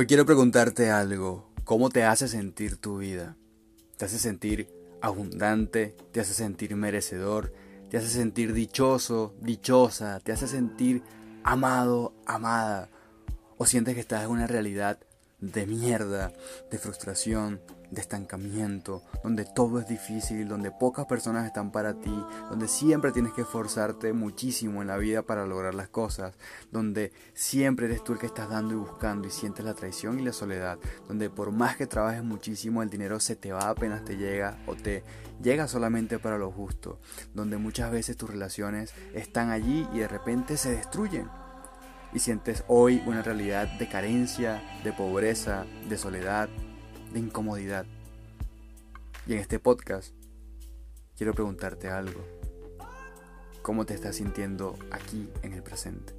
Hoy quiero preguntarte algo. ¿Cómo te hace sentir tu vida? ¿Te hace sentir abundante? ¿Te hace sentir merecedor? ¿Te hace sentir dichoso, dichosa? ¿Te hace sentir amado, amada? ¿O sientes que estás en una realidad de mierda, de frustración, de estancamiento, donde todo es difícil, donde pocas personas están para ti, donde siempre tienes que esforzarte muchísimo en la vida para lograr las cosas, donde siempre eres tú el que estás dando y buscando y sientes la traición y la soledad, donde por más que trabajes muchísimo el dinero se te va apenas te llega o te llega solamente para lo justo, donde muchas veces tus relaciones están allí y de repente se destruyen y sientes hoy una realidad de carencia, de pobreza, de soledad, de incomodidad. Y en este podcast quiero preguntarte algo. ¿Cómo te estás sintiendo aquí en el presente?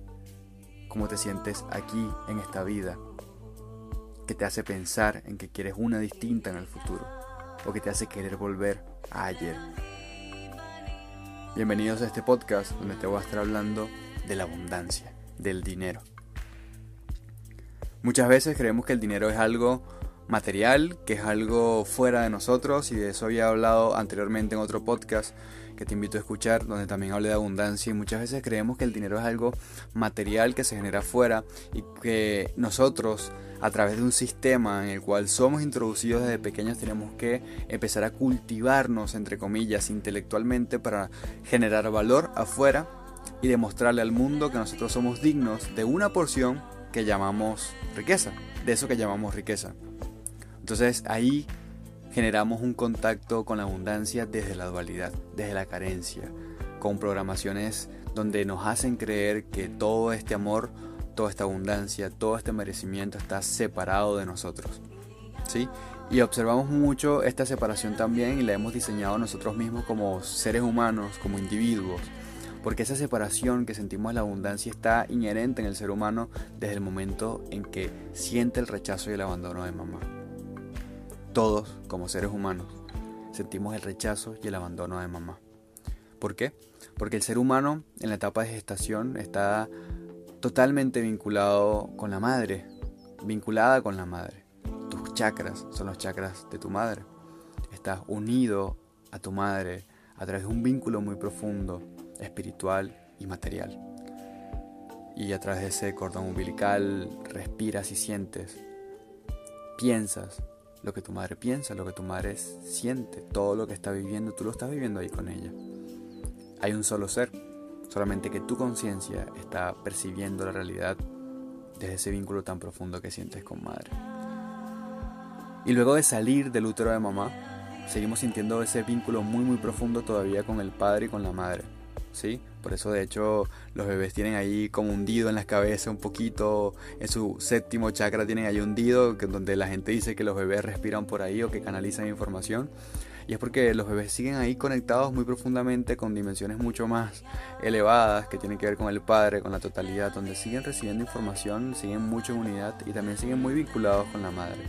¿Cómo te sientes aquí en esta vida? Que te hace pensar en que quieres una distinta en el futuro o que te hace querer volver a ayer. Bienvenidos a este podcast donde te voy a estar hablando de la abundancia, del dinero. Muchas veces creemos que el dinero es algo material, que es algo fuera de nosotros y de eso había hablado anteriormente en otro podcast que te invito a escuchar, donde también hablé de abundancia y muchas veces creemos que el dinero es algo material que se genera afuera y que nosotros a través de un sistema en el cual somos introducidos desde pequeños tenemos que empezar a cultivarnos, entre comillas, intelectualmente para generar valor afuera y demostrarle al mundo que nosotros somos dignos de una porción que llamamos riqueza, de eso que llamamos riqueza. Entonces ahí generamos un contacto con la abundancia desde la dualidad, desde la carencia, con programaciones donde nos hacen creer que todo este amor, toda esta abundancia, todo este merecimiento está separado de nosotros. ¿Sí? Y observamos mucho esta separación también y la hemos diseñado nosotros mismos como seres humanos, como individuos, porque esa separación que sentimos la abundancia está inherente en el ser humano desde el momento en que siente el rechazo y el abandono de mamá. Todos, como seres humanos, sentimos el rechazo y el abandono de mamá. ¿Por qué? Porque el ser humano en la etapa de gestación está totalmente vinculado con la madre, vinculada con la madre. Tus chakras son los chakras de tu madre. Estás unido a tu madre a través de un vínculo muy profundo, espiritual y material. Y a través de ese cordón umbilical respiras y sientes, piensas, lo que tu madre piensa, lo que tu madre siente, todo lo que está viviendo, tú lo estás viviendo ahí con ella. Hay un solo ser, solamente que tu conciencia está percibiendo la realidad desde ese vínculo tan profundo que sientes con madre. Y luego de salir del útero de mamá, seguimos sintiendo ese vínculo muy muy profundo todavía con el padre y con la madre. ¿Sí? Por eso de hecho los bebés tienen ahí como hundido en la cabeza un poquito, en su séptimo chakra tienen ahí hundido, que donde la gente dice que los bebés respiran por ahí o que canalizan información. Y es porque los bebés siguen ahí conectados muy profundamente con dimensiones mucho más elevadas que tienen que ver con el padre, con la totalidad, donde siguen recibiendo información, siguen mucho en unidad y también siguen muy vinculados con la madre.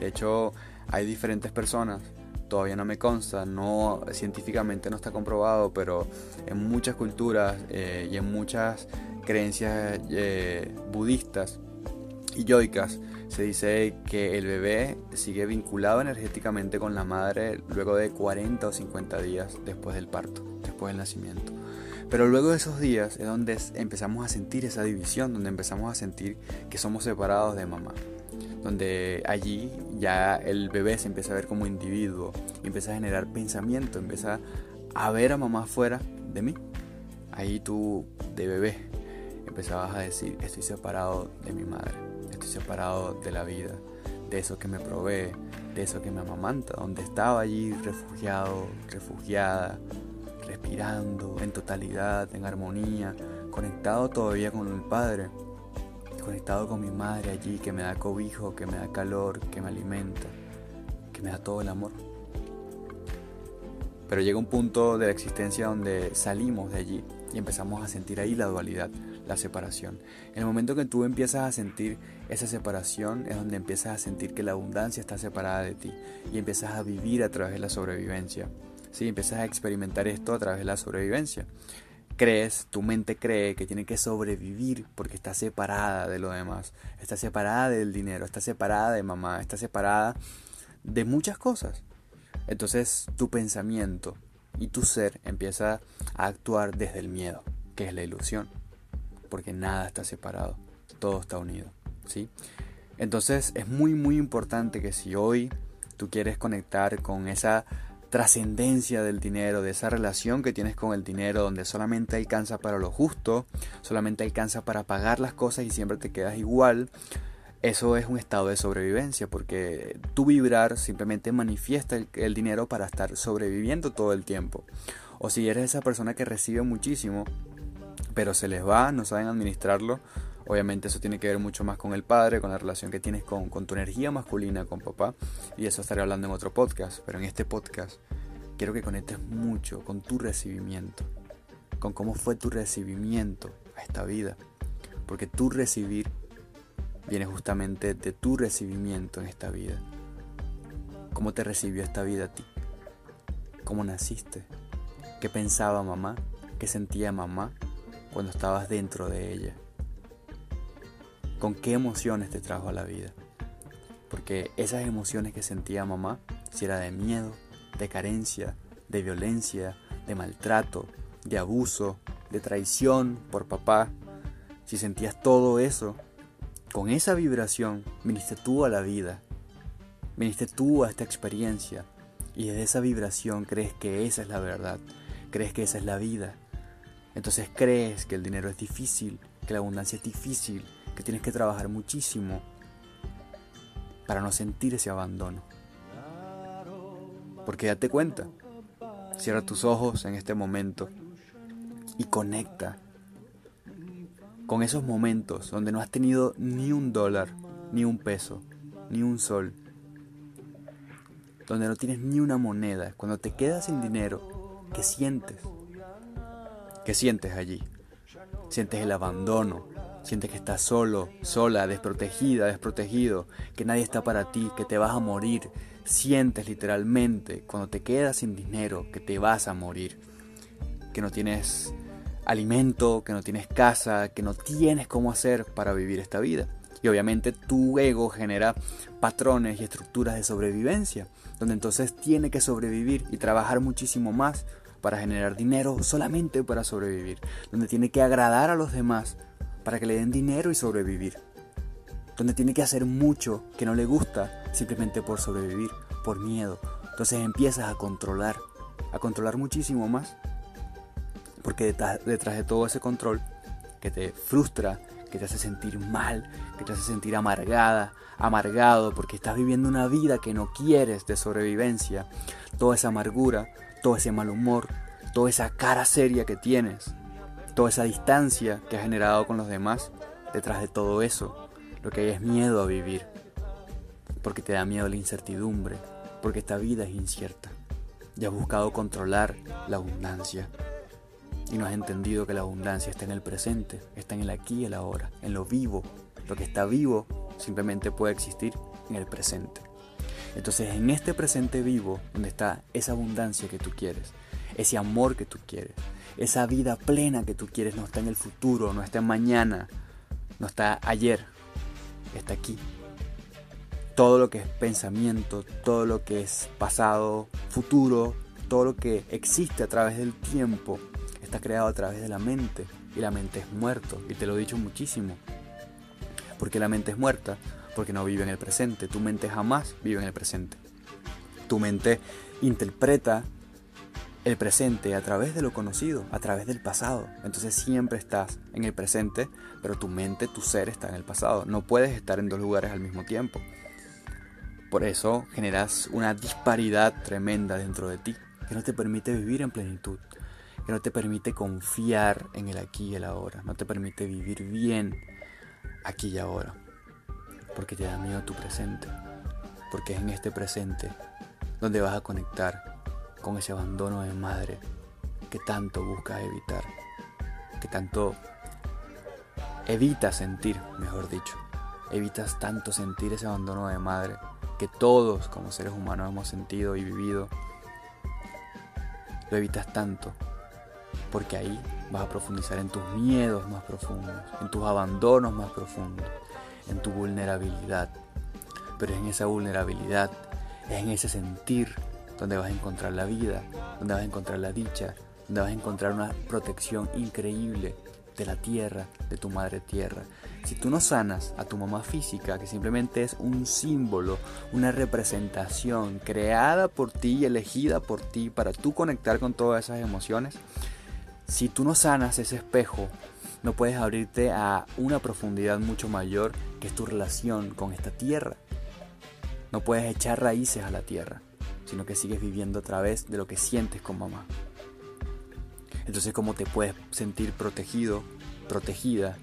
De hecho, hay diferentes personas todavía no me consta, no científicamente no está comprobado, pero en muchas culturas eh, y en muchas creencias eh, budistas y yoicas se dice que el bebé sigue vinculado energéticamente con la madre luego de 40 o 50 días después del parto, después del nacimiento. Pero luego de esos días es donde empezamos a sentir esa división, donde empezamos a sentir que somos separados de mamá donde allí ya el bebé se empieza a ver como individuo, empieza a generar pensamiento, empieza a ver a mamá fuera de mí. Ahí tú, de bebé, empezabas a decir, estoy separado de mi madre, estoy separado de la vida, de eso que me provee, de eso que me amamanta, donde estaba allí refugiado, refugiada, respirando en totalidad, en armonía, conectado todavía con el Padre conectado con mi madre allí, que me da cobijo, que me da calor, que me alimenta, que me da todo el amor. Pero llega un punto de la existencia donde salimos de allí y empezamos a sentir ahí la dualidad, la separación. En el momento que tú empiezas a sentir esa separación es donde empiezas a sentir que la abundancia está separada de ti y empiezas a vivir a través de la sobrevivencia. Sí, empiezas a experimentar esto a través de la sobrevivencia. Crees, tu mente cree que tiene que sobrevivir porque está separada de lo demás, está separada del dinero, está separada de mamá, está separada de muchas cosas. Entonces tu pensamiento y tu ser empieza a actuar desde el miedo, que es la ilusión, porque nada está separado, todo está unido, ¿sí? Entonces es muy muy importante que si hoy tú quieres conectar con esa trascendencia del dinero, de esa relación que tienes con el dinero, donde solamente alcanza para lo justo, solamente alcanza para pagar las cosas y siempre te quedas igual, eso es un estado de sobrevivencia, porque tu vibrar simplemente manifiesta el, dinero para estar sobreviviendo todo el tiempo. O si eres esa persona que recibe muchísimo, pero se les va, no saben administrarlo, Obviamente eso tiene que ver mucho más con el padre, con la relación que tienes con, tu energía masculina, con papá. Y eso estaré hablando en otro podcast. Pero en este podcast quiero que conectes mucho con tu recibimiento. Con cómo fue tu recibimiento a esta vida. Porque tu recibir viene justamente de tu recibimiento en esta vida. ¿Cómo te recibió esta vida a ti? ¿Cómo naciste? ¿Qué pensaba mamá? ¿Qué sentía mamá cuando estabas dentro de ella? Con qué emociones te trajo a la vida. Porque esas emociones que sentía mamá, si era de miedo, de carencia, de violencia, de maltrato, de abuso, de traición por papá, si sentías todo eso, con esa vibración viniste tú a la vida, viniste tú a esta experiencia y desde esa vibración crees que esa es la verdad, crees que esa es la vida. Entonces crees que el dinero es difícil, que la abundancia es difícil, que tienes que trabajar muchísimo para no sentir ese abandono. Porque date cuenta, cierra tus ojos en este momento y conecta con esos momentos donde no has tenido ni un dólar, ni un peso, ni un sol, donde no tienes ni una moneda, cuando te quedas sin dinero, ¿qué sientes? ¿Qué sientes allí? Sientes el abandono, Sientes que estás solo, sola, desprotegida, desprotegido, que nadie está para ti, que te vas a morir. Sientes literalmente cuando te quedas sin dinero que te vas a morir. Que no tienes alimento, que no tienes casa, que no tienes cómo hacer para vivir esta vida. Y obviamente tu ego genera patrones y estructuras de sobrevivencia, donde entonces tiene que sobrevivir y trabajar muchísimo más para generar dinero solamente para sobrevivir, donde tiene que agradar a los demás para que le den dinero y sobrevivir. Donde tiene que hacer mucho que no le gusta simplemente por sobrevivir, por miedo. Entonces empiezas a controlar, a controlar muchísimo más. Porque detrás, de todo ese control que te frustra, que te hace sentir mal, que te hace sentir amargada, amargado, porque estás viviendo una vida que no quieres de sobrevivencia, toda esa amargura, todo ese mal humor, toda esa cara seria que tienes, toda esa distancia que has generado con los demás, detrás de todo eso, lo que hay es miedo a vivir, porque te da miedo la incertidumbre, porque esta vida es incierta. Y has buscado controlar la abundancia. Y no has entendido que la abundancia está en el presente, está en el aquí y el ahora, en lo vivo. Lo que está vivo simplemente puede existir en el presente. Entonces en este presente vivo, donde está esa abundancia que tú quieres, ese amor que tú quieres, esa vida plena que tú quieres no está en el futuro, no está en mañana, no está ayer, está aquí. Todo lo que es pensamiento, todo lo que es pasado, futuro, todo lo que existe a través del tiempo, está creado a través de la mente. Y la mente es muerto, y te lo he dicho muchísimo. Porque la mente es muerta, porque no vive en el presente. Tu mente jamás vive en el presente. Tu mente interpreta el presente a través de lo conocido, a través del pasado. Entonces siempre estás en el presente, pero tu mente, tu ser está en el pasado. No puedes estar en dos lugares al mismo tiempo. Por eso generas una disparidad tremenda dentro de ti, que no te permite vivir en plenitud, que no te permite confiar en el aquí y el ahora, no te permite vivir bien aquí y ahora, porque te da miedo tu presente, porque es en este presente donde vas a conectar con ese abandono de madre que tanto buscas evitar, que tanto evitas sentir, mejor dicho. Evitas tanto sentir ese abandono de madre que todos como seres humanos hemos sentido y vivido. Lo evitas tanto porque ahí vas a profundizar en tus miedos más profundos, en tus abandonos más profundos, en tu vulnerabilidad. Pero en esa vulnerabilidad, es en ese sentir donde vas a encontrar la vida, donde vas a encontrar la dicha, donde vas a encontrar una protección increíble de la tierra, de tu madre tierra. Si tú no sanas a tu mamá física, que simplemente es un símbolo, una representación creada por ti y elegida por ti para tú conectar con todas esas emociones, si tú no sanas ese espejo, no puedes abrirte a una profundidad mucho mayor que es tu relación con esta tierra. No puedes echar raíces a la tierra, sino que sigues viviendo a través de lo que sientes con mamá. Entonces, ¿cómo te puedes sentir protegido, protegida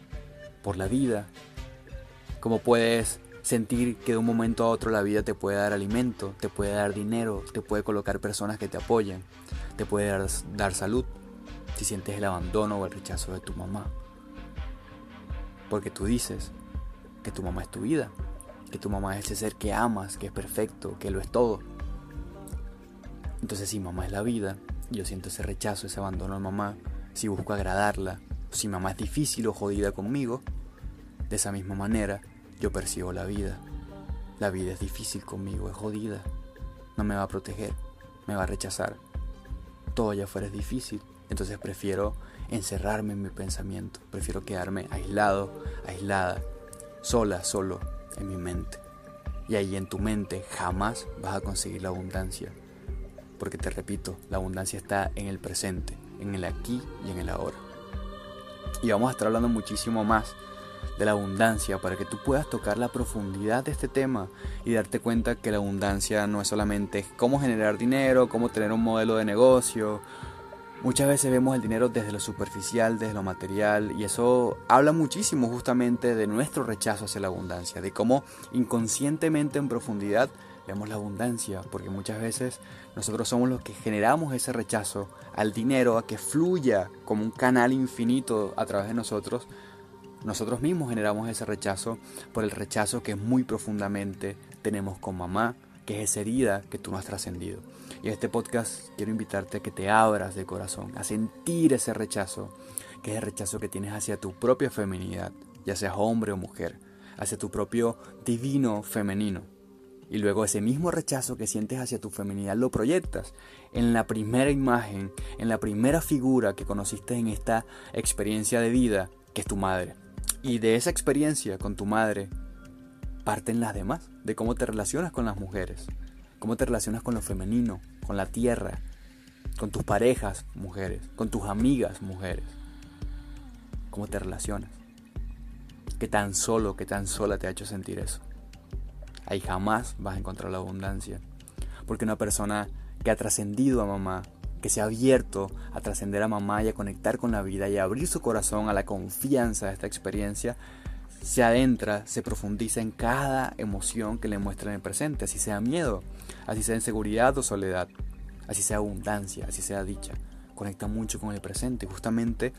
por la vida? ¿Cómo puedes sentir que de un momento a otro la vida te puede dar alimento, te puede dar dinero, te puede colocar personas que te apoyen, te puede dar, dar salud si sientes el abandono o el rechazo de tu mamá? Porque tú dices que tu mamá es tu vida, que tu mamá es ese ser que amas, que es perfecto, que lo es todo. Entonces si mamá es la vida, yo siento ese rechazo, ese abandono a mamá, si busco agradarla, si mamá es difícil o jodida conmigo, de esa misma manera yo percibo la vida. La vida es difícil conmigo, es jodida, no me va a proteger, me va a rechazar. Todo allá afuera es difícil, entonces prefiero encerrarme en mi pensamiento, prefiero quedarme aislado, aislada, sola, solo en mi mente. Y ahí en tu mente jamás vas a conseguir la abundancia, porque te repito, la abundancia está en el presente, en el aquí y en el ahora. Y vamos a estar hablando muchísimo más de la abundancia para que tú puedas tocar la profundidad de este tema y darte cuenta que la abundancia no es solamente cómo generar dinero, cómo tener un modelo de negocio. Muchas veces vemos el dinero desde lo superficial, desde lo material, y eso habla muchísimo justamente de nuestro rechazo hacia la abundancia, de cómo inconscientemente en profundidad vemos la abundancia, porque muchas veces nosotros somos los que generamos ese rechazo al dinero, a que fluya como un canal infinito a través de nosotros. Nosotros mismos generamos ese rechazo por el rechazo que muy profundamente tenemos con mamá, que es esa herida que tú no has trascendido. Y en este podcast quiero invitarte a que te abras de corazón, a sentir ese rechazo, que es el rechazo que tienes hacia tu propia feminidad, ya seas hombre o mujer, hacia tu propio divino femenino y luego ese mismo rechazo que sientes hacia tu feminidad lo proyectas en la primera imagen, en la primera figura que conociste en esta experiencia de vida, que es tu madre. Y de esa experiencia con tu madre parten las demás, de cómo te relacionas con las mujeres, cómo te relacionas con lo femenino, con la tierra, con tus parejas mujeres, con tus amigas mujeres. ¿Cómo te relacionas? ¿Qué tan solo, qué tan sola te ha hecho sentir eso? Ahí jamás vas a encontrar la abundancia. Porque una persona que ha trascendido a mamá, que se ha abierto a trascender a mamá y a conectar con la vida y a abrir su corazón a la confianza de esta experiencia, se adentra, se profundiza en cada emoción que le muestra en el presente, así sea miedo, así sea inseguridad o soledad, así sea abundancia, así sea dicha. Conecta mucho con el presente. Justamente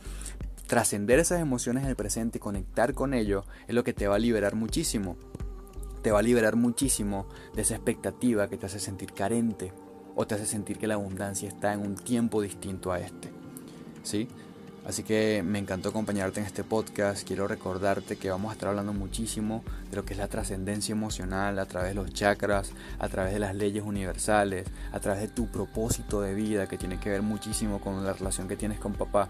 trascender esas emociones en el presente y conectar con ello es lo que te va a liberar muchísimo te va a liberar muchísimo de esa expectativa que te hace sentir carente o te hace sentir que la abundancia está en un tiempo distinto a este. ¿Sí? Así que me encantó acompañarte en este podcast. Quiero recordarte que vamos a estar hablando muchísimo de lo que es la trascendencia emocional a través de los chakras, a través de las leyes universales, a través de tu propósito de vida que tiene que ver muchísimo con la relación que tienes con papá,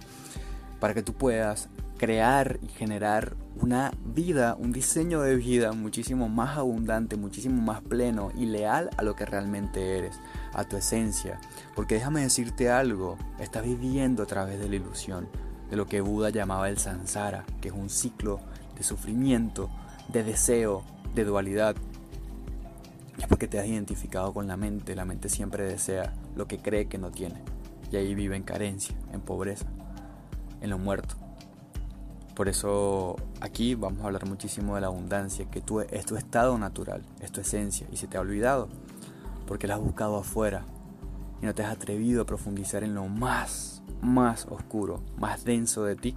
para que tú puedas crear y generar una vida, un diseño de vida muchísimo más abundante, muchísimo más pleno y leal a lo que realmente eres, a tu esencia. Porque déjame decirte algo, estás viviendo a través de la ilusión, de lo que Buda llamaba el samsara, que es un ciclo de sufrimiento, de deseo, de dualidad. es porque te has identificado con la mente, la mente siempre desea lo que cree que no tiene. Y ahí vive en carencia, en pobreza, en lo muerto. Por eso aquí vamos a hablar muchísimo de la abundancia, que tú, es tu estado natural, es tu esencia, y se te ha olvidado, porque la has buscado afuera y no te has atrevido a profundizar en lo más, más oscuro, más denso de ti,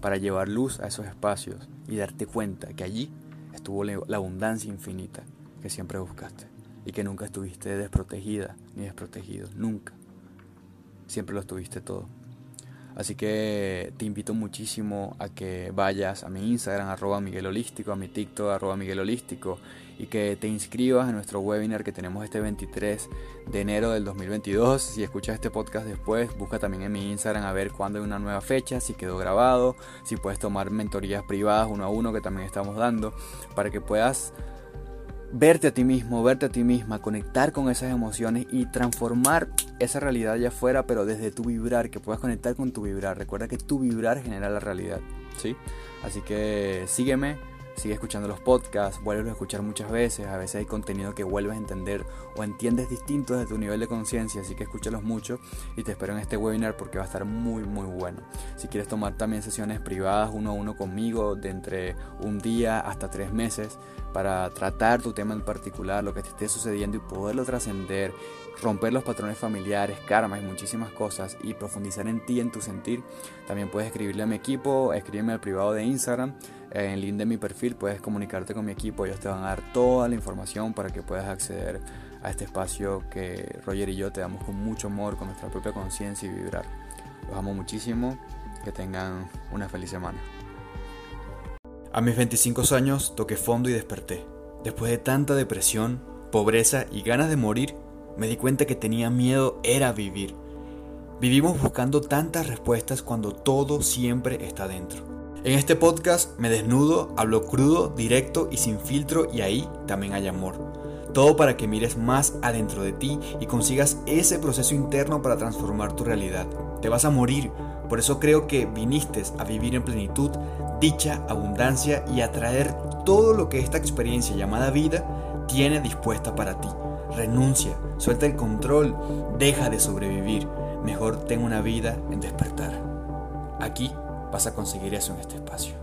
para llevar luz a esos espacios y darte cuenta que allí estuvo la abundancia infinita que siempre buscaste y que nunca estuviste desprotegida ni desprotegido, nunca. Siempre lo estuviste todo. Así que te invito muchísimo a que vayas a mi Instagram, arroba Miguel Holístico, a mi TikTok, arroba Miguel Holístico, y que te inscribas en nuestro webinar que tenemos este 23 de enero del 2022. Si escuchas este podcast después, busca también en mi Instagram a ver cuándo hay una nueva fecha, si quedó grabado, si puedes tomar mentorías privadas uno a uno que también estamos dando, para que puedas verte a ti mismo, verte a ti misma, conectar con esas emociones y transformar esa realidad allá afuera, pero desde tu vibrar, que puedas conectar con tu vibrar. Recuerda que tu vibrar genera la realidad, ¿sí? Así que sígueme, sigue escuchando los podcasts, vuelve a escuchar muchas veces, a veces hay contenido que vuelves a entender o entiendes distinto desde tu nivel de conciencia, así que escúchalos mucho y te espero en este webinar porque va a estar muy muy bueno. Si quieres tomar también sesiones privadas uno a uno conmigo de entre un día hasta tres meses para tratar tu tema en particular, lo que te esté sucediendo y poderlo trascender romper los patrones familiares, karmas y muchísimas cosas y profundizar en ti, en tu sentir, también puedes escribirle a mi equipo, escríbeme al privado de Instagram, en el link de mi perfil puedes comunicarte con mi equipo, ellos te van a dar toda la información para que puedas acceder a este espacio que Roger y yo te damos con mucho amor, con nuestra propia conciencia y vibrar. Los amo muchísimo, que tengan una feliz semana. A mis 25 años toqué fondo y desperté. Después de tanta depresión, pobreza y ganas de morir, me di cuenta que tenía miedo era vivir. Vivimos buscando tantas respuestas cuando todo siempre está dentro. En este podcast me desnudo, hablo crudo, directo y sin filtro y ahí también hay amor. Todo para que mires más adentro de ti y consigas ese proceso interno para transformar tu realidad. Te vas a morir, por eso creo que viniste a vivir en plenitud, dicha, abundancia y a traer todo lo que esta experiencia llamada vida tiene dispuesta para ti. Renuncia, suelta el control, deja de sobrevivir. Mejor ten una vida en despertar. Aquí vas a conseguir eso en este espacio.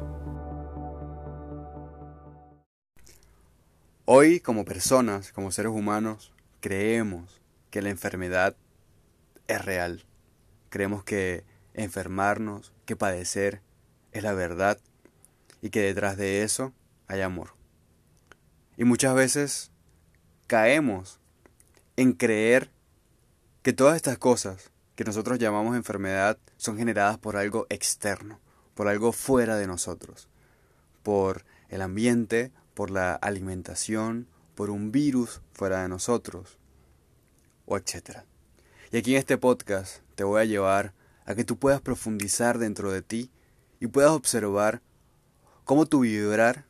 Hoy como personas, como seres humanos, creemos que la enfermedad es real. Creemos que enfermarnos, que padecer, es la verdad y que detrás de eso hay amor. Y muchas veces caemos en creer que todas estas cosas que nosotros llamamos enfermedad son generadas por algo externo, por algo fuera de nosotros, por el ambiente, por la alimentación, por un virus fuera de nosotros, o etc. Y aquí en este podcast te voy a llevar a que tú puedas profundizar dentro de ti y puedas observar cómo tu vibrar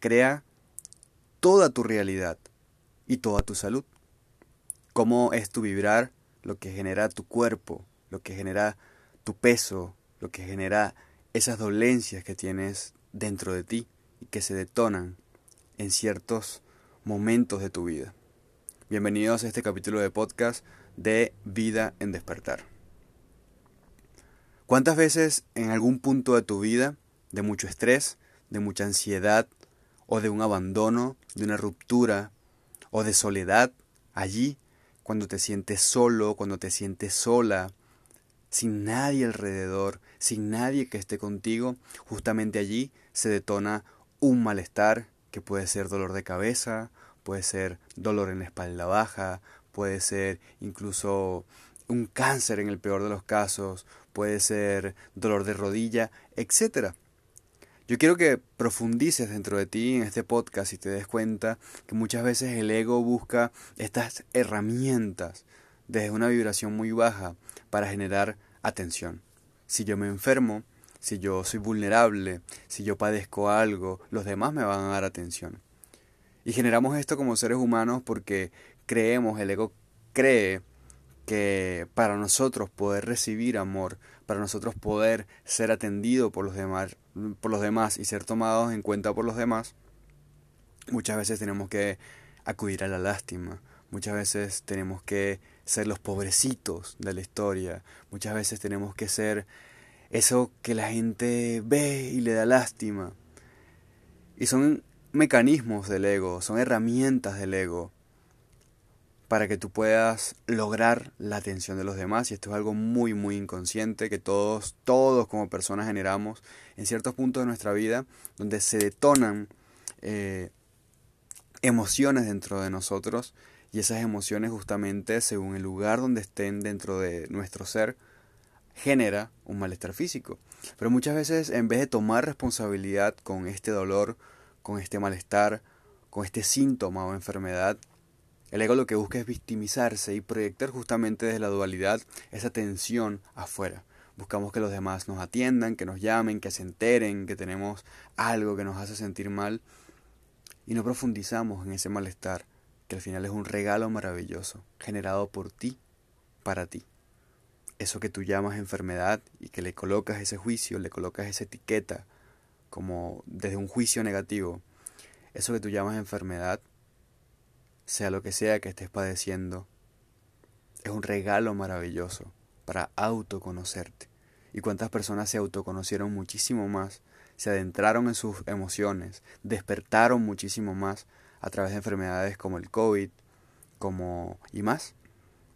crea toda tu realidad y toda tu salud. Cómo es tu vibrar lo que genera tu cuerpo, lo que genera tu peso, lo que genera esas dolencias que tienes dentro de ti y que se detonan en ciertos momentos de tu vida. Bienvenidos a este capítulo de podcast de Vida en Despertar. ¿Cuántas veces en algún punto de tu vida, de mucho estrés, de mucha ansiedad, o de un abandono, de una ruptura, o de soledad, allí, cuando te sientes solo, cuando te sientes sola, sin nadie alrededor, sin nadie que esté contigo, justamente allí se detona un malestar que puede ser dolor de cabeza, puede ser dolor en la espalda baja, puede ser incluso un cáncer en el peor de los casos, puede ser dolor de rodilla, etc. Yo quiero que profundices dentro de ti en este podcast y te des cuenta que muchas veces el ego busca estas herramientas desde una vibración muy baja para generar atención. Si yo me enfermo, si yo soy vulnerable, si yo padezco algo, los demás me van a dar atención. Y generamos esto como seres humanos porque creemos, el ego cree que para nosotros poder recibir amor, para nosotros poder ser atendido por los demás, por los demás y ser tomados en cuenta por los demás, muchas veces tenemos que acudir a la lástima, muchas veces tenemos que ser los pobrecitos de la historia, muchas veces tenemos que ser eso que la gente ve y le da lástima. Y son mecanismos del ego, son herramientas del ego para que tú puedas lograr la atención de los demás y esto es algo muy muy inconsciente que todos todos como personas generamos en ciertos puntos de nuestra vida donde se detonan eh, emociones dentro de nosotros y esas emociones justamente según el lugar donde estén dentro de nuestro ser genera un malestar físico. Pero muchas veces en vez de tomar responsabilidad con este dolor, con este malestar, con este síntoma o enfermedad, el ego lo que busca es victimizarse y proyectar justamente desde la dualidad esa tensión afuera. Buscamos que los demás nos atiendan, que nos llamen, que se enteren, que tenemos algo que nos hace sentir mal y no profundizamos en ese malestar, que al final es un regalo maravilloso, generado por ti, para ti. Eso que tú llamas enfermedad y que le colocas ese juicio, le colocas esa etiqueta como desde un juicio negativo, eso que tú llamas enfermedad, sea lo que sea que estés padeciendo, es un regalo maravilloso para autoconocerte. Y cuántas personas se autoconocieron muchísimo más, se adentraron en sus emociones, despertaron muchísimo más a través de enfermedades como el COVID, como y más.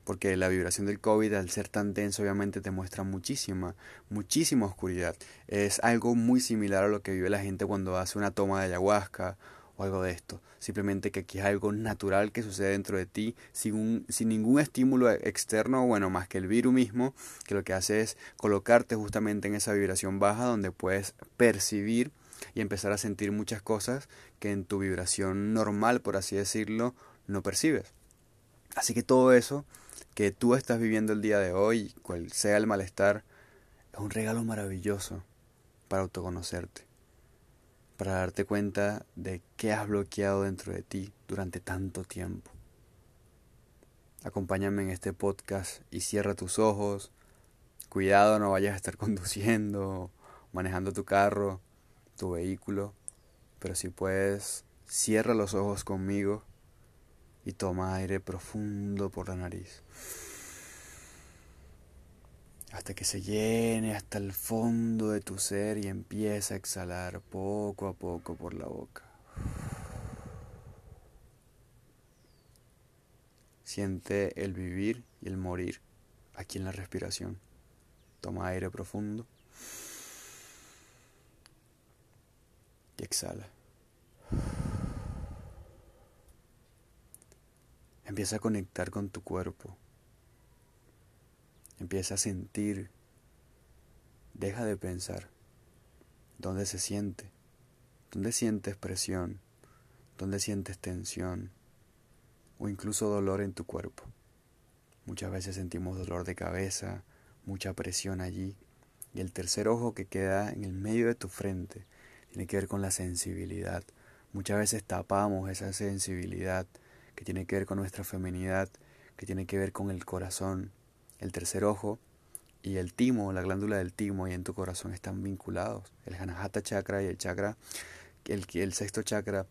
Porque la vibración del COVID, al ser tan denso, obviamente te muestra muchísima, muchísima oscuridad. Es algo muy similar a lo que vive la gente cuando hace una toma de ayahuasca o algo de esto. Simplemente que aquí es algo natural que sucede dentro de ti sin, ningún estímulo externo, bueno, más que el virus mismo, que lo que hace es colocarte justamente en esa vibración baja donde puedes percibir y empezar a sentir muchas cosas que en tu vibración normal, por así decirlo, no percibes. Así que todo eso que tú estás viviendo el día de hoy, cual sea el malestar, es un regalo maravilloso para autoconocerte para darte cuenta de qué has bloqueado dentro de ti durante tanto tiempo. Acompáñame en este podcast y cierra tus ojos. Cuidado, no vayas a estar conduciendo, manejando tu carro, tu vehículo, pero si puedes, cierra los ojos conmigo y toma aire profundo por la nariz hasta que se llene hasta el fondo de tu ser y empieza a exhalar poco a poco por la boca. Siente el vivir y el morir aquí en la respiración. Toma aire profundo y exhala. Empieza a conectar con tu cuerpo Empieza a sentir. Deja de pensar. ¿Dónde se siente? ¿Dónde sientes presión? ¿Dónde sientes tensión? O incluso dolor en tu cuerpo. Muchas veces sentimos dolor de cabeza, mucha presión allí. Y el tercer ojo que queda en el medio de tu frente tiene que ver con la sensibilidad. Muchas veces tapamos esa sensibilidad que tiene que ver con nuestra feminidad, que tiene que ver con el corazón, el tercer ojo y el timo, la glándula del timo y en tu corazón están vinculados. El Hanahata chakra y el chakra, el, el sexto chakra,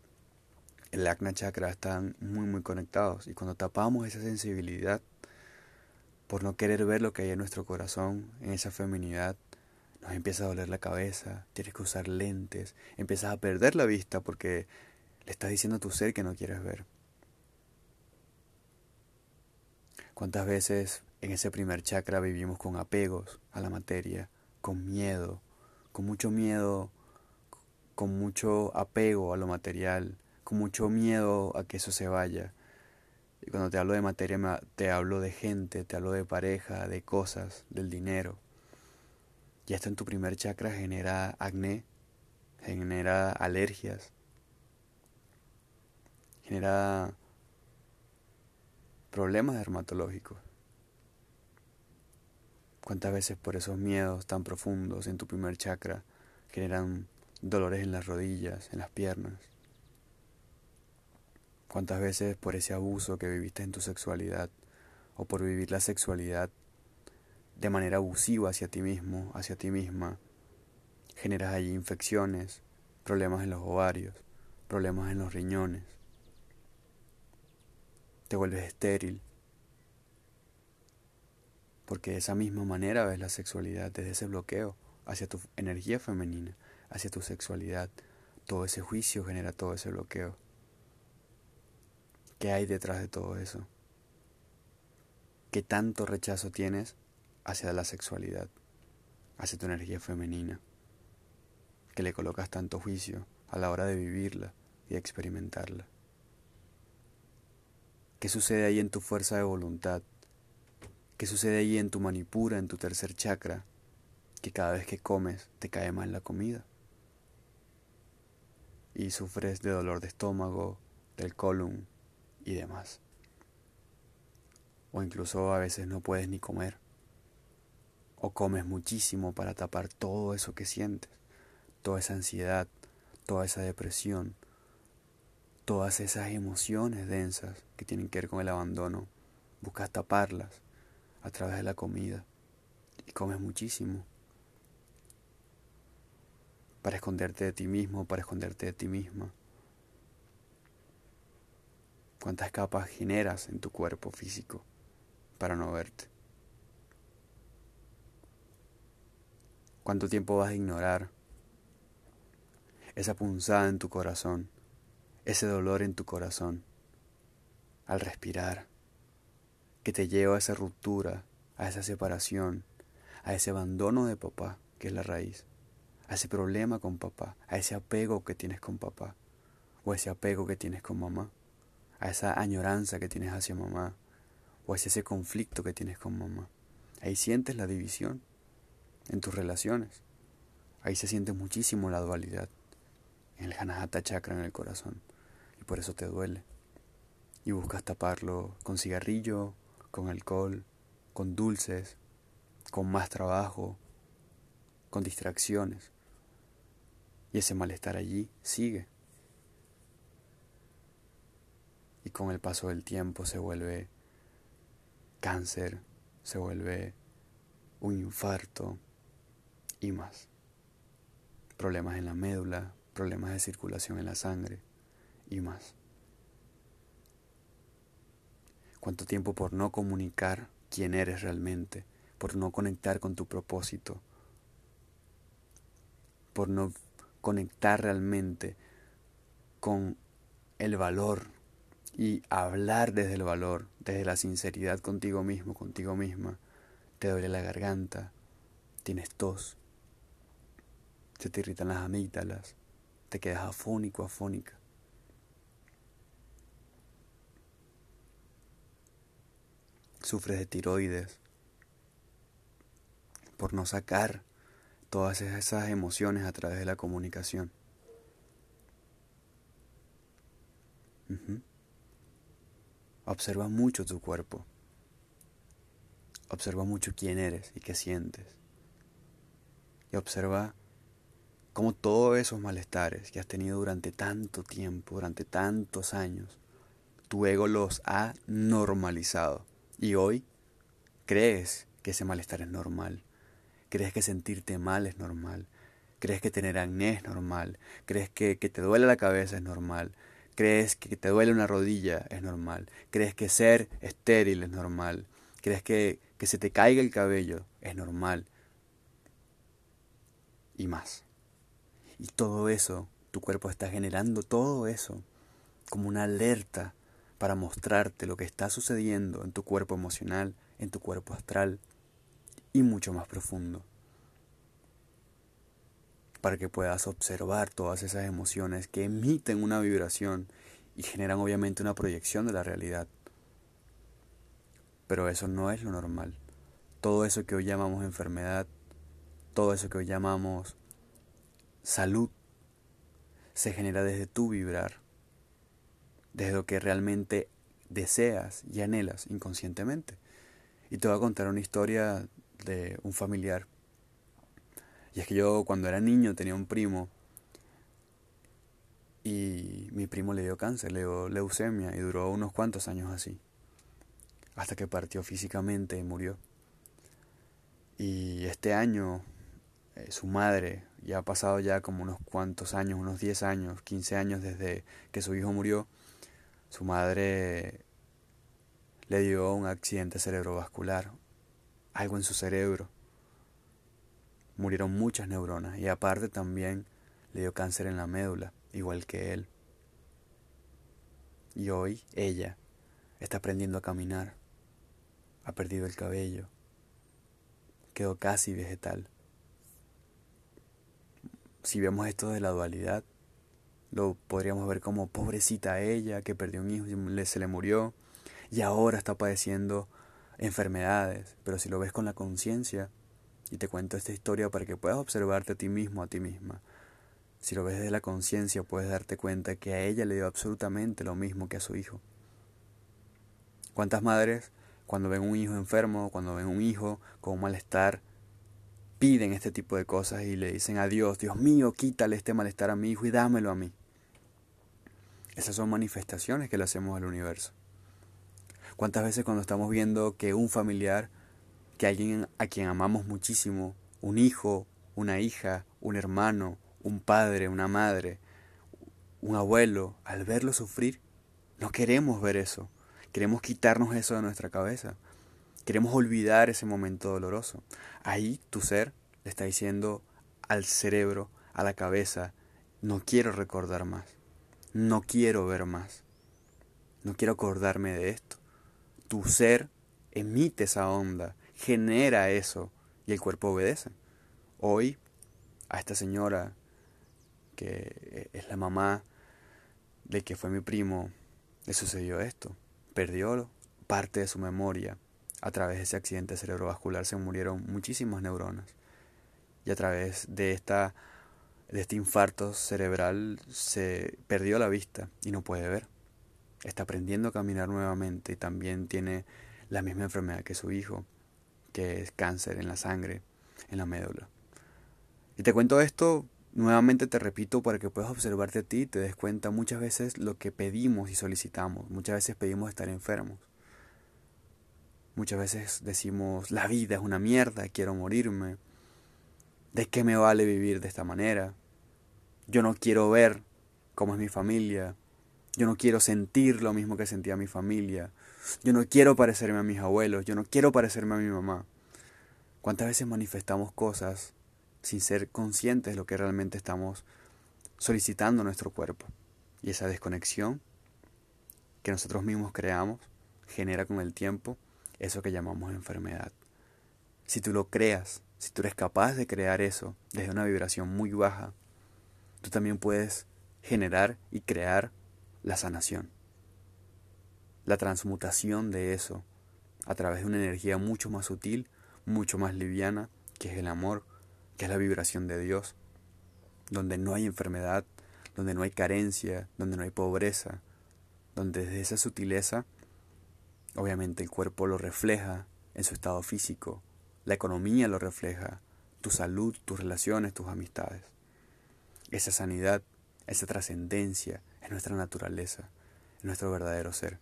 el Agna chakra están muy muy conectados. Y cuando tapamos esa sensibilidad por no querer ver lo que hay en nuestro corazón, en esa feminidad, nos empieza a doler la cabeza, tienes que usar lentes, empiezas a perder la vista porque le estás diciendo a tu ser que no quieres ver. ¿Cuántas veces en ese primer chakra vivimos con apegos a la materia, con miedo, con mucho miedo, con mucho apego a lo material, con mucho miedo a que eso se vaya. Y cuando te hablo de materia, te hablo de gente, te hablo de pareja, de cosas, del dinero. Y esto en tu primer chakra genera acné, genera alergias, genera problemas dermatológicos. ¿Cuántas veces por esos miedos tan profundos en tu primer chakra generan dolores en las rodillas, en las piernas? ¿Cuántas veces por ese abuso que viviste en tu sexualidad o por vivir la sexualidad de manera abusiva hacia ti mismo, hacia ti misma, generas allí infecciones, problemas en los ovarios, problemas en los riñones? Te vuelves estéril, porque de esa misma manera ves la sexualidad, desde ese bloqueo hacia tu energía femenina, hacia tu sexualidad. Todo ese juicio genera todo ese bloqueo. ¿Qué hay detrás de todo eso? ¿Qué tanto rechazo tienes hacia la sexualidad, hacia tu energía femenina? Que le colocas tanto juicio a la hora de vivirla y experimentarla. ¿Qué sucede ahí en tu fuerza de voluntad ¿Qué sucede ahí en tu manipura, en tu tercer chakra? Que cada vez que comes te cae mal la comida. Y sufres de dolor de estómago, del colon y demás. O incluso a veces no puedes ni comer. O comes muchísimo para tapar todo eso que sientes, toda esa ansiedad, toda esa depresión, todas esas emociones densas que tienen que ver con el abandono. Buscas taparlas a través de la comida y comes muchísimo para esconderte de ti mismo, para esconderte de ti misma. ¿Cuántas capas generas en tu cuerpo físico para no verte? ¿Cuánto tiempo vas a ignorar esa punzada en tu corazón, ese dolor en tu corazón al respirar? Que te lleva a esa ruptura, a esa separación, a ese abandono de papá, que es la raíz, a ese problema con papá, a ese apego que tienes con papá, o ese apego que tienes con mamá, a esa añoranza que tienes hacia mamá, o a ese conflicto que tienes con mamá. Ahí sientes la división en tus relaciones. Ahí se siente muchísimo la dualidad en el Hanahata chakra en el corazón. Y por eso te duele. Y buscas taparlo con cigarrillo, con alcohol, con dulces, con más trabajo, con distracciones. Y ese malestar allí sigue. Y con el paso del tiempo se vuelve cáncer, se vuelve un infarto y más. Problemas en la médula, problemas de circulación en la sangre y más. Cuánto tiempo por no comunicar quién eres realmente, por no conectar con tu propósito, por no conectar realmente con el valor y hablar desde el valor, desde la sinceridad contigo mismo, contigo misma. Te duele la garganta, tienes tos, se te irritan las amígdalas, te quedas afónico, afónica. Sufres de tiroides, por no sacar todas esas emociones a través de la comunicación. Observa mucho tu cuerpo. Observa mucho quién eres y qué sientes. Y observa cómo todos esos malestares que has tenido durante tanto tiempo, durante tantos años, tu ego los ha normalizado. Y hoy crees que ese malestar es normal. Crees que sentirte mal es normal. Crees que tener acné es normal. Crees que, que te duele la cabeza es normal. Crees que te duele una rodilla es normal. Crees que ser estéril es normal. Crees que, que se te caiga el cabello es normal. Y más. Y todo eso, tu cuerpo está generando todo eso como una alerta para mostrarte lo que está sucediendo en tu cuerpo emocional, en tu cuerpo astral y mucho más profundo. Para que puedas observar todas esas emociones que emiten una vibración y generan obviamente una proyección de la realidad. Pero eso no es lo normal. Todo eso que hoy llamamos enfermedad, todo eso que hoy llamamos salud, se genera desde tu vibrar desde lo que realmente deseas y anhelas inconscientemente. Y te voy a contar una historia de un familiar. Y es que yo cuando era niño tenía un primo y mi primo le dio cáncer, le dio leucemia y duró unos cuantos años así. Hasta que partió físicamente y murió. Y este año eh, su madre, ya ha pasado ya como unos cuantos años, unos 10 años, 15 años desde que su hijo murió, su madre le dio un accidente cerebrovascular, algo en su cerebro. Murieron muchas neuronas y aparte también le dio cáncer en la médula, igual que él. Y hoy ella está aprendiendo a caminar, ha perdido el cabello, quedó casi vegetal. Si vemos esto de la dualidad, lo podríamos ver como pobrecita ella que perdió un hijo y se le murió y ahora está padeciendo enfermedades, pero si lo ves con la conciencia, y te cuento esta historia para que puedas observarte a ti mismo, a ti misma, si lo ves desde la conciencia puedes darte cuenta que a ella le dio absolutamente lo mismo que a su hijo. ¿Cuántas madres cuando ven un hijo enfermo, cuando ven un hijo con malestar, piden este tipo de cosas y le dicen a Dios, Dios mío, quítale este malestar a mi hijo y dámelo a mí? Esas son manifestaciones que le hacemos al universo. ¿Cuántas veces cuando estamos viendo que un familiar, que alguien a quien amamos muchísimo, un hijo, una hija, un hermano, un padre, una madre, un abuelo, al verlo sufrir, no queremos ver eso. Queremos quitarnos eso de nuestra cabeza. Queremos olvidar ese momento doloroso. Ahí tu ser le está diciendo al cerebro, a la cabeza, no quiero recordar más. No quiero ver más. No quiero acordarme de esto tu ser emite esa onda, genera eso y el cuerpo obedece. Hoy a esta señora que es la mamá de que fue mi primo, le sucedió esto. Perdió parte de su memoria. A través de ese accidente cerebrovascular se murieron muchísimas neuronas. Y a través de esta este infarto cerebral se perdió la vista y no puede ver está aprendiendo a caminar nuevamente y también tiene la misma enfermedad que su hijo, que es cáncer en la sangre, en la médula. Y te cuento esto, nuevamente te repito, para que puedas observarte a ti y te des cuenta muchas veces lo que pedimos y solicitamos. Muchas veces pedimos estar enfermos. Muchas veces decimos, la vida es una mierda, quiero morirme. ¿De qué me vale vivir de esta manera? Yo no quiero ver cómo es mi familia, yo no quiero sentir lo mismo que sentía mi familia. Yo no quiero parecerme a mis abuelos. Yo no quiero parecerme a mi mamá. ¿Cuántas veces manifestamos cosas sin ser conscientes de lo que realmente estamos solicitando nuestro cuerpo? Y esa desconexión que nosotros mismos creamos genera con el tiempo eso que llamamos enfermedad. Si tú lo creas, si tú eres capaz de crear eso desde una vibración muy baja, tú también puedes generar y crear la sanación, la transmutación de eso a través de una energía mucho más sutil, mucho más liviana, que es el amor, que es la vibración de Dios, donde no hay enfermedad, donde no hay carencia, donde no hay pobreza, donde desde esa sutileza, obviamente el cuerpo lo refleja en su estado físico, la economía lo refleja, tu salud, tus relaciones, tus amistades. Esa sanidad, esa trascendencia, es nuestra naturaleza, es nuestro verdadero ser.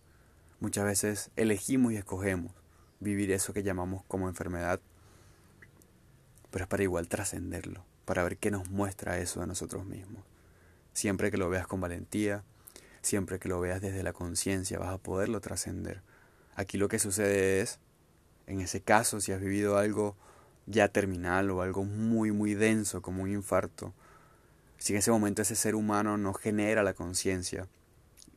Muchas veces elegimos y escogemos vivir eso que llamamos como enfermedad, pero es para igual trascenderlo, para ver qué nos muestra eso de nosotros mismos. Siempre que lo veas con valentía, siempre que lo veas desde la conciencia, vas a poderlo trascender. Aquí lo que sucede es, en ese caso, si has vivido algo ya terminal o algo muy, muy denso como un infarto, si en ese momento ese ser humano no genera la conciencia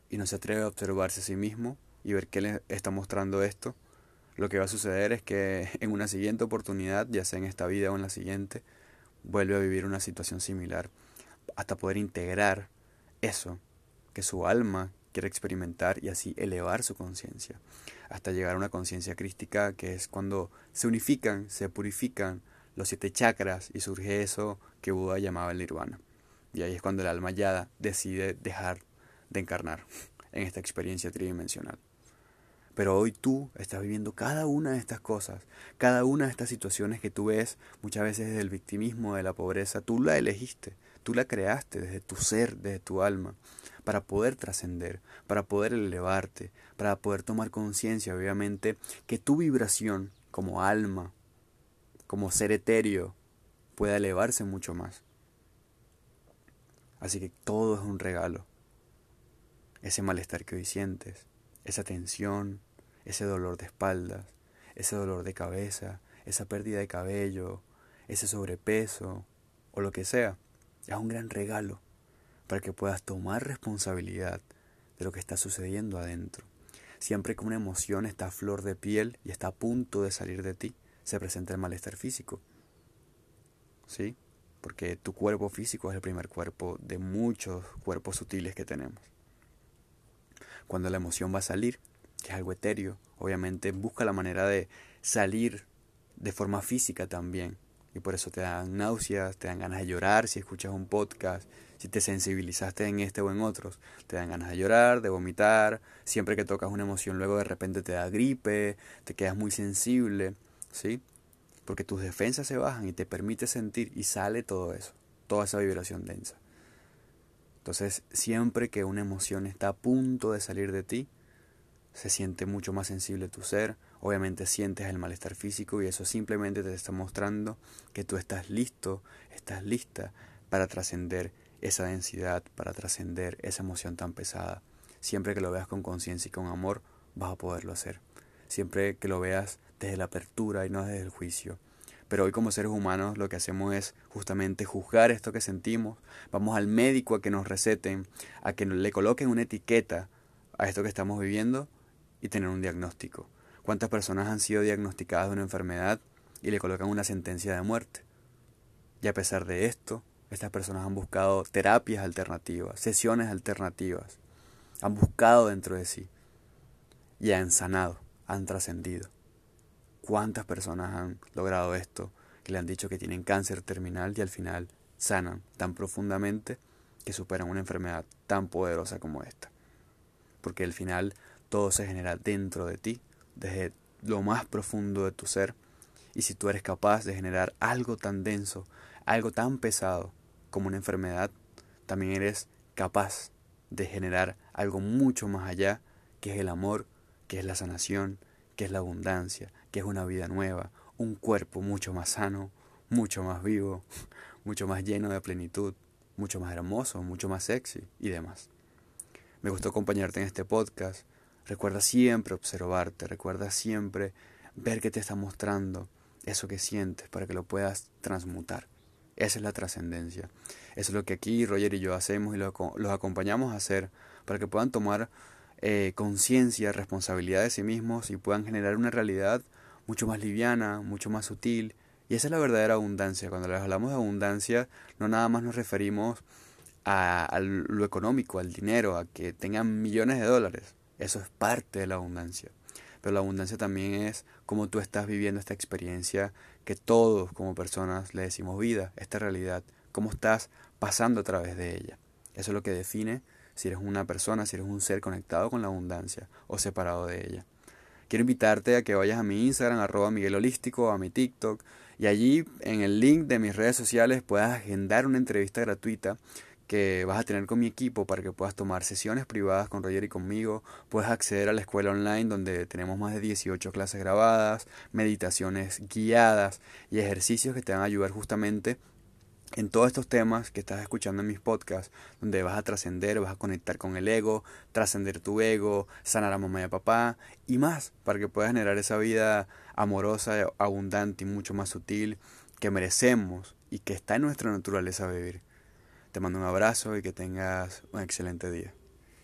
y no se atreve a observarse a sí mismo y ver qué le está mostrando esto, lo que va a suceder es que en una siguiente oportunidad, ya sea en esta vida o en la siguiente, vuelve a vivir una situación similar, hasta poder integrar eso que su alma quiere experimentar y así elevar su conciencia, hasta llegar a una conciencia crística que es cuando se unifican, se purifican los siete chakras y surge eso que Buda llamaba el nirvana. Y ahí es cuando el alma ya decide dejar de encarnar en esta experiencia tridimensional. Pero hoy tú estás viviendo cada una de estas cosas, cada una de estas situaciones que tú ves muchas veces desde el victimismo, de la pobreza, tú la elegiste, tú la creaste desde tu ser, desde tu alma, para poder trascender, para poder elevarte, para poder tomar conciencia, obviamente, que tu vibración como alma, como ser etéreo, pueda elevarse mucho más. Así que todo es un regalo. Ese malestar que hoy sientes, esa tensión, ese dolor de espaldas, ese dolor de cabeza, esa pérdida de cabello, ese sobrepeso o lo que sea, es un gran regalo para que puedas tomar responsabilidad de lo que está sucediendo adentro. Siempre que una emoción está a flor de piel y está a punto de salir de ti, se presenta el malestar físico. ¿Sí? porque tu cuerpo físico es el primer cuerpo de muchos cuerpos sutiles que tenemos. Cuando la emoción va a salir, que es algo etéreo, obviamente busca la manera de salir de forma física también. Y por eso te dan náuseas, te dan ganas de llorar si escuchas un podcast, si te sensibilizaste en este o en otros. Te dan ganas de llorar, de vomitar, siempre que tocas una emoción luego de repente te da gripe, te quedas muy sensible, ¿sí? Porque tus defensas se bajan y te permite sentir y sale todo eso, toda esa vibración densa. Entonces, siempre que una emoción está a punto de salir de ti, se siente mucho más sensible tu ser, obviamente sientes el malestar físico y eso simplemente te está mostrando que tú estás listo, estás lista para trascender esa densidad, para trascender esa emoción tan pesada. Siempre que lo veas con conciencia y con amor, vas a poderlo hacer. Siempre que lo veas desde la apertura y no desde el juicio. Pero hoy como seres humanos lo que hacemos es justamente juzgar esto que sentimos. Vamos al médico a que nos receten, a que le coloquen una etiqueta a esto que estamos viviendo y tener un diagnóstico. ¿Cuántas personas han sido diagnosticadas de una enfermedad y le colocan una sentencia de muerte? Y a pesar de esto, estas personas han buscado terapias alternativas, sesiones alternativas, han buscado dentro de sí y han sanado, han trascendido. ¿Cuántas personas han logrado esto? Que le han dicho que tienen cáncer terminal y al final sanan tan profundamente que superan una enfermedad tan poderosa como esta. Porque al final todo se genera dentro de ti, desde lo más profundo de tu ser. Y si tú eres capaz de generar algo tan denso, algo tan pesado como una enfermedad, también eres capaz de generar algo mucho más allá, que es el amor, que es la sanación, que es la abundancia, que es una vida nueva, un cuerpo mucho más sano, mucho más vivo, mucho más lleno de plenitud, mucho más hermoso, mucho más sexy y demás. Me gustó acompañarte en este podcast. Recuerda siempre observarte, recuerda siempre ver qué te está mostrando eso que sientes para que lo puedas transmutar. Esa es la trascendencia. Eso es lo que aquí Roger y yo hacemos y los acompañamos a hacer para que puedan tomar eh, conciencia, responsabilidad de sí mismos y puedan generar una realidad mucho más liviana, mucho más sutil. Y esa es la verdadera abundancia. Cuando les hablamos de abundancia, no nada más nos referimos a, a lo económico, al dinero, a que tengan millones de dólares. Eso es parte de la abundancia. Pero la abundancia también es cómo tú estás viviendo esta experiencia que todos como personas le decimos vida, esta realidad, cómo estás pasando a través de ella. Eso es lo que define si eres una persona, si eres un ser conectado con la abundancia o separado de ella. Quiero invitarte a que vayas a mi Instagram, arroba Miguel Holístico, a mi TikTok, y allí en el link de mis redes sociales puedas agendar una entrevista gratuita que vas a tener con mi equipo para que puedas tomar sesiones privadas con Roger y conmigo, puedes acceder a la escuela online donde tenemos más de 18 clases grabadas, meditaciones guiadas y ejercicios que te van a ayudar justamente en todos estos temas que estás escuchando en mis podcasts, donde vas a trascender, vas a conectar con el ego, trascender tu ego, sanar a mamá y a papá y más, para que puedas generar esa vida amorosa, abundante y mucho más sutil que merecemos y que está en nuestra naturaleza vivir. Te mando un abrazo y que tengas un excelente día.